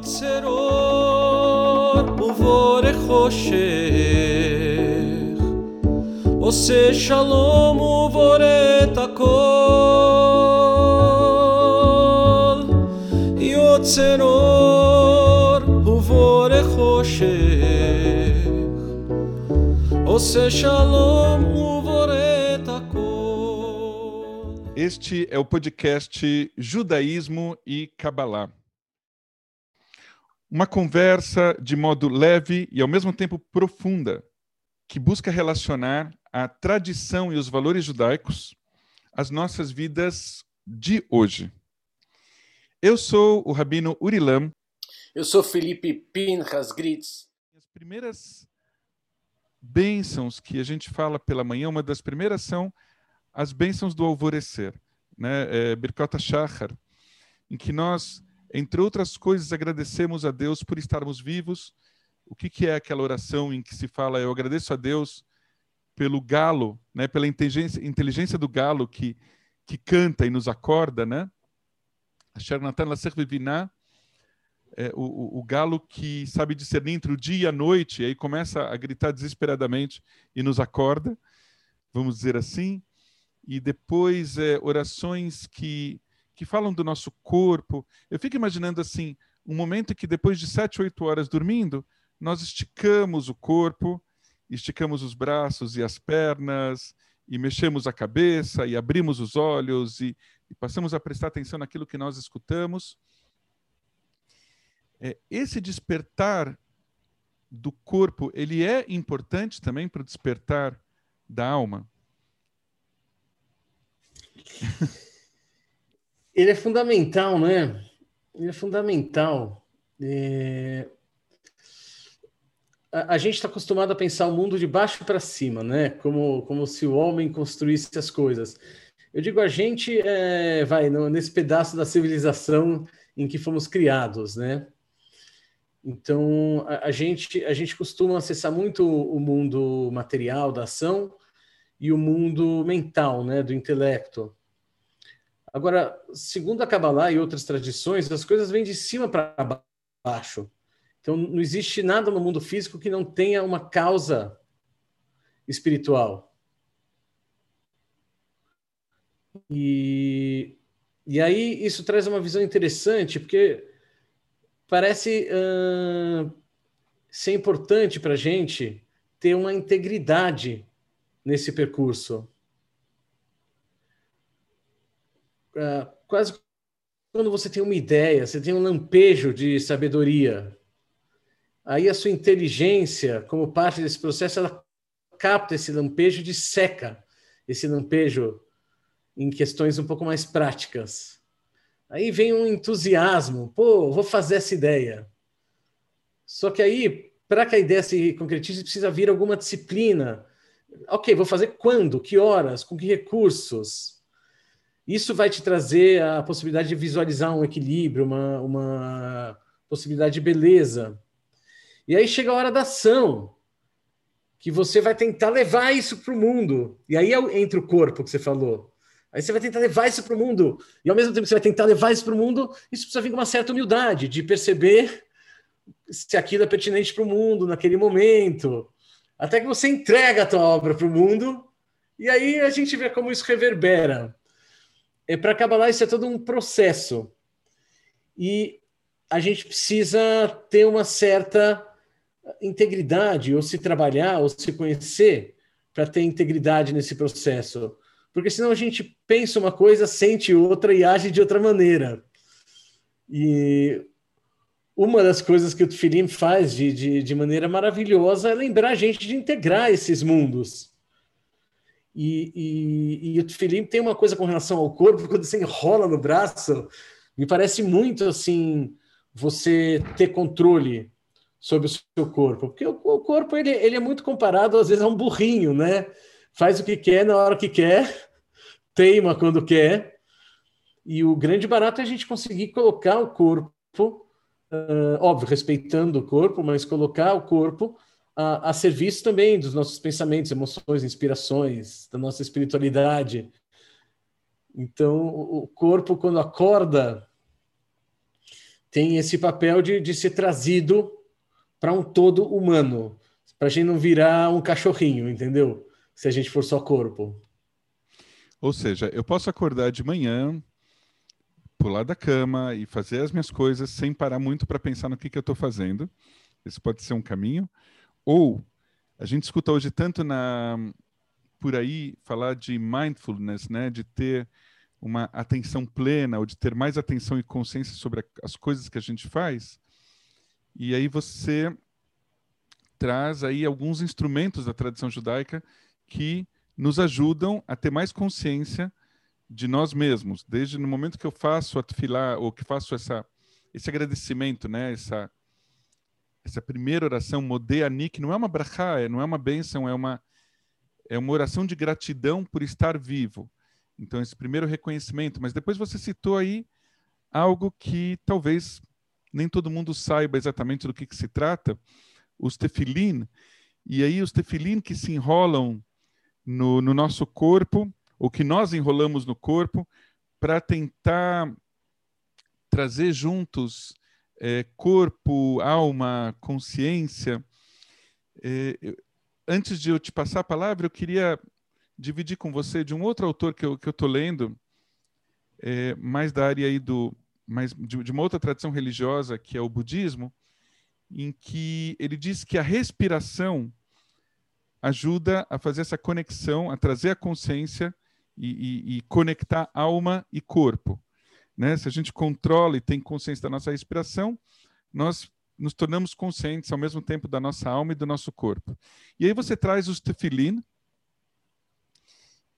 Hatzeror uvor echosher Ose shalom uvor et akol Yotzeror uvor echosher Ose shalom uvor et akol Este é o podcast Judaísmo e Kabbalah. Uma conversa de modo leve e ao mesmo tempo profunda, que busca relacionar a tradição e os valores judaicos às nossas vidas de hoje. Eu sou o Rabino Urilam. Eu sou Felipe Pinhas Gritz. As primeiras bênçãos que a gente fala pela manhã, uma das primeiras são as bênçãos do alvorecer, né? É, Birkota Shachar, em que nós, entre outras coisas, agradecemos a Deus por estarmos vivos. O que, que é aquela oração em que se fala, eu agradeço a Deus pelo galo, né? Pela inteligência, inteligência do galo que, que canta e nos acorda, né? Asher Natan Viviná, é, o, o, o, galo que sabe discernir entre o dia e a noite, e aí começa a gritar desesperadamente e nos acorda, vamos dizer assim e depois é, orações que, que falam do nosso corpo. Eu fico imaginando assim, um momento em que depois de sete, oito horas dormindo, nós esticamos o corpo, esticamos os braços e as pernas, e mexemos a cabeça, e abrimos os olhos, e, e passamos a prestar atenção naquilo que nós escutamos. É, esse despertar do corpo, ele é importante também para o despertar da alma? Ele é fundamental, né? Ele é fundamental. É... A, gente está acostumado a pensar o mundo de baixo para cima, né? Como, como se o homem construísse as coisas. Eu digo a gente, é, vai, no, nesse pedaço da civilização em que fomos criados, né? Então, a, a, gente, a gente costuma acessar muito o mundo material da ação e o mundo mental, né, do intelecto. Agora, segundo a Kabbalah e outras tradições, as coisas vêm de cima para baixo. Então, não existe nada no mundo físico que não tenha uma causa espiritual. E, e aí isso traz uma visão interessante, porque parece uh, ser importante para a gente ter uma integridade nesse percurso. Uh, quase quando você tem uma ideia, você tem um lampejo de sabedoria, aí a sua inteligência, como parte desse processo, ela capta esse lampejo e seca esse lampejo em questões um pouco mais práticas. Aí vem um entusiasmo, pô, vou fazer essa ideia. Só que aí, para que a ideia se concretize, precisa vir alguma disciplina, ok, vou fazer quando, que horas, com que recursos. Isso vai te trazer a possibilidade de visualizar um equilíbrio, uma, uma possibilidade de beleza. E aí chega a hora da ação, que você vai tentar levar isso para o mundo. E aí é entra o corpo que você falou. Aí você vai tentar levar isso para o mundo. E ao mesmo tempo que você vai tentar levar isso para o mundo, isso precisa vir com uma certa humildade, de perceber se aquilo é pertinente para o mundo naquele momento até que você entrega a tua obra para o mundo, e aí a gente vê como isso reverbera. É, para Kabbalah, isso é todo um processo. E a gente precisa ter uma certa integridade, ou se trabalhar, ou se conhecer, para ter integridade nesse processo. Porque senão a gente pensa uma coisa, sente outra e age de outra maneira. E uma das coisas que o Tufilim faz de, de, de, maneira maravilhosa é lembrar a gente de integrar esses mundos. E, e, e o Tufilim tem uma coisa com relação ao corpo, quando você enrola no braço, me parece muito assim, você ter controle sobre o seu corpo. Porque o, o corpo ele, ele é muito comparado, às vezes, a um burrinho, né? Faz o que quer na hora que quer, teima quando quer. E o grande barato é a gente conseguir colocar o corpo uh, óbvio, respeitando o corpo, mas colocar o corpo a, a, serviço também dos nossos pensamentos, emoções, inspirações, da nossa espiritualidade. Então, o corpo, quando acorda, tem esse papel de, de ser trazido para um todo humano, para a gente não virar um cachorrinho, entendeu? Se a gente for só corpo. Ou seja, eu posso acordar de manhã, pular da cama e fazer as minhas coisas sem parar muito para pensar no que, que eu estou fazendo. Esse pode ser um caminho. Ou a gente escuta hoje tanto na por aí falar de mindfulness, né, de ter uma atenção plena ou de ter mais atenção e consciência sobre as coisas que a gente faz. E aí você traz aí alguns instrumentos da tradição judaica que nos ajudam a ter mais consciência de nós mesmos, desde no momento que eu faço a tefilá, ou que faço essa, esse agradecimento, né, essa, essa primeira oração, Modéani, que não é uma brachá, é, não é uma bênção, é uma, é uma oração de gratidão por estar vivo. Então, esse primeiro reconhecimento. Mas depois você citou aí algo que talvez nem todo mundo saiba exatamente do que, que se trata, os tefilim. E aí, os tefilim que se enrolam no, no nosso corpo, ou que nós enrolamos no corpo, para tentar trazer juntos é, corpo, alma, consciência. É, antes de eu te passar a palavra, eu queria dividir com você de um outro autor que eu estou que eu lendo, é, mais da área aí do, mais de, de uma outra tradição religiosa, que é o budismo, em que ele diz que a respiração ajuda a fazer essa conexão, a trazer a consciência e, e, e conectar alma e corpo. Né? Se a gente controla e tem consciência da nossa respiração, nós nos tornamos conscientes ao mesmo tempo da nossa alma e do nosso corpo. E aí você traz os tefilim,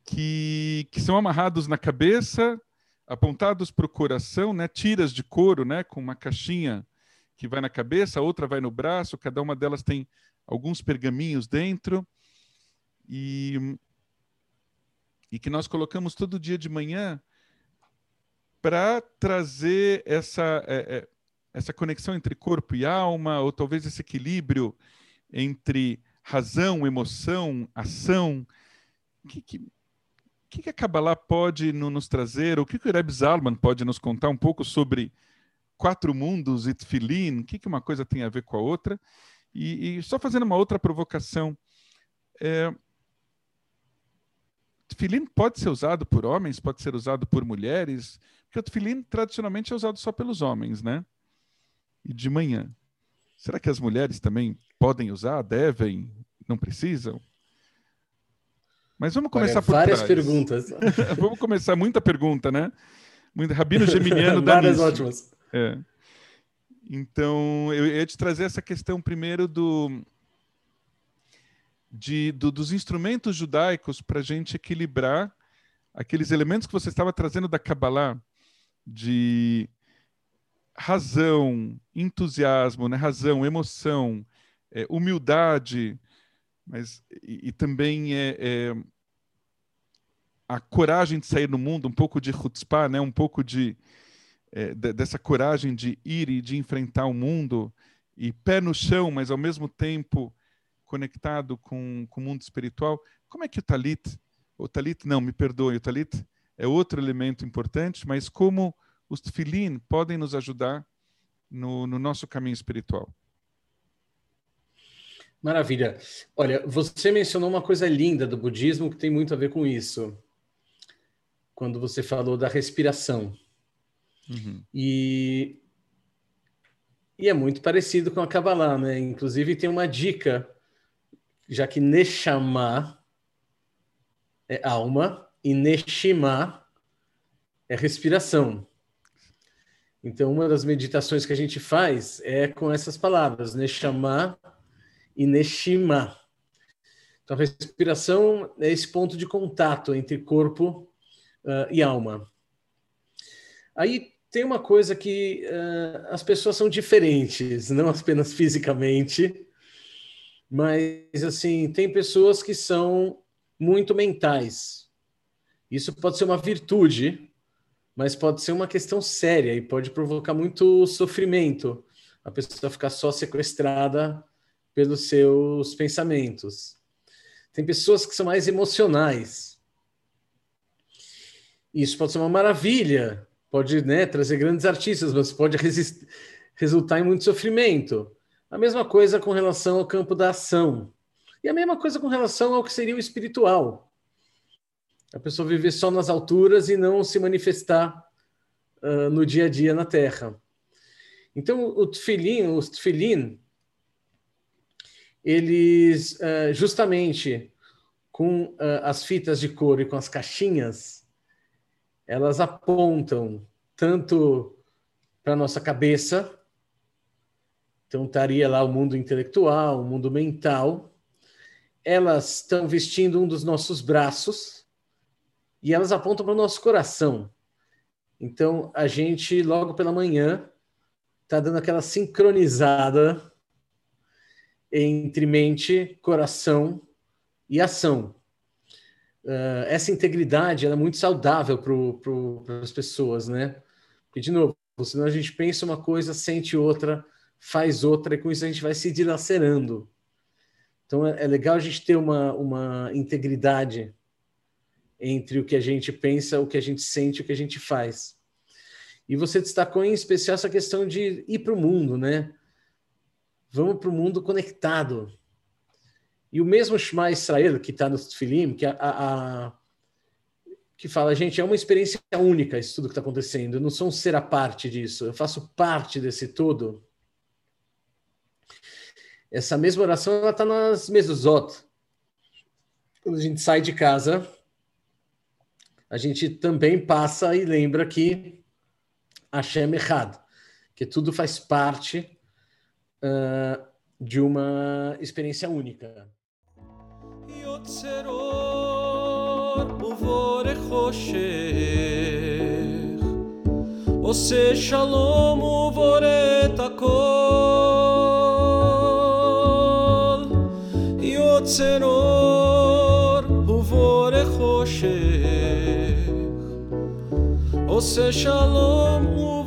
que, que são amarrados na cabeça, apontados para o coração, né? tiras de couro, né? com uma caixinha que vai na cabeça, outra vai no braço, cada uma delas tem alguns pergaminhos dentro, e, e que nós colocamos todo dia de manhã para trazer essa, é, é, essa conexão entre corpo e alma, ou talvez esse equilíbrio entre razão, emoção, ação. Que, que, que, que a Kabbalah pode nos trazer? O que, que o Rebbe Zalman pode nos contar um pouco sobre quatro mundos e Tfilin? O que, que uma coisa tem a ver com a outra? E, e só fazendo uma outra provocação. É, Tfilin pode ser usado por homens, pode ser usado por mulheres, porque o Tfilin tradicionalmente é usado só pelos homens, né? E de manhã. Será que as mulheres também podem usar, devem, não precisam? Mas vamos começar Olha, por várias trás. perguntas. vamos começar muita pergunta, né? Muito Rabino Geminiano da Várias ótimas. É. Então, eu ia te trazer essa questão primeiro do, de, do dos instrumentos judaicos para a gente equilibrar aqueles elementos que você estava trazendo da Kabbalah, de razão, entusiasmo, né? razão, emoção, é, humildade, mas e, e também é, é, a coragem de sair no mundo, um pouco de chutzpah, né? um pouco de, é, de, dessa coragem de ir e de enfrentar o mundo, e pé no chão, mas ao mesmo tempo conectado com, com o mundo espiritual. Como é que o talit, o talit não, me perdoe, o talit é outro elemento importante, mas como os tefilim podem nos ajudar no, no nosso caminho espiritual? Maravilha. Olha, você mencionou uma coisa linda do budismo que tem muito a ver com isso. Quando você falou da respiração. Uhum. E, e é muito parecido com a Kabbalah, né? Inclusive tem uma dica, já que Neshama é alma e Neshima é respiração. Então, uma das meditações que a gente faz é com essas palavras, Neshama e Neshima. Então, a respiração é esse ponto de contato entre corpo uh, e alma. Aí tem uma coisa que uh, as pessoas são diferentes, não apenas fisicamente, mas assim tem pessoas que são muito mentais. Isso pode ser uma virtude, mas pode ser uma questão séria e pode provocar muito sofrimento. A pessoa ficar só sequestrada pelos seus pensamentos. Tem pessoas que são mais emocionais. Isso pode ser uma maravilha, pode né, trazer grandes artistas, mas pode resultar em muito sofrimento. A mesma coisa com relação ao campo da ação. E a mesma coisa com relação ao que seria o espiritual. A pessoa viver só nas alturas e não se manifestar uh, no dia a dia na Terra. Então, o tefilim, os tefilim, eles, uh, justamente com uh, as fitas de couro e com as caixinhas, elas apontam tanto para a nossa cabeça, então estaria lá o mundo intelectual, o mundo mental, elas estão vestindo um dos nossos braços e elas apontam para o nosso coração. Então, a gente, logo pela manhã, está dando aquela sincronizada entre mente, coração e ação. Uh, essa integridade é muito saudável para as pessoas, né? Porque, de novo, senão a gente pensa uma coisa, sente outra, faz outra, e com isso a gente vai se dilacerando. Então é, é legal a gente ter uma, uma integridade entre o que a gente pensa, o que a gente sente, o que a gente faz. E você destacou em especial essa questão de ir para o mundo, né? Vamos para o mundo conectado. E o mesmo Shema Israel, que está no Filim, que, a, a, que fala, gente, é uma experiência única isso tudo que está acontecendo. Eu não sou um ser a parte disso, eu faço parte desse todo. Essa mesma oração ela está nas mesuzot. Quando a gente sai de casa, a gente também passa e lembra que Hashem é errado, que tudo faz parte uh, de uma experiência única. עושה שלום ובורא voreta cor. צרור ובורך חושך עושה שלום ו...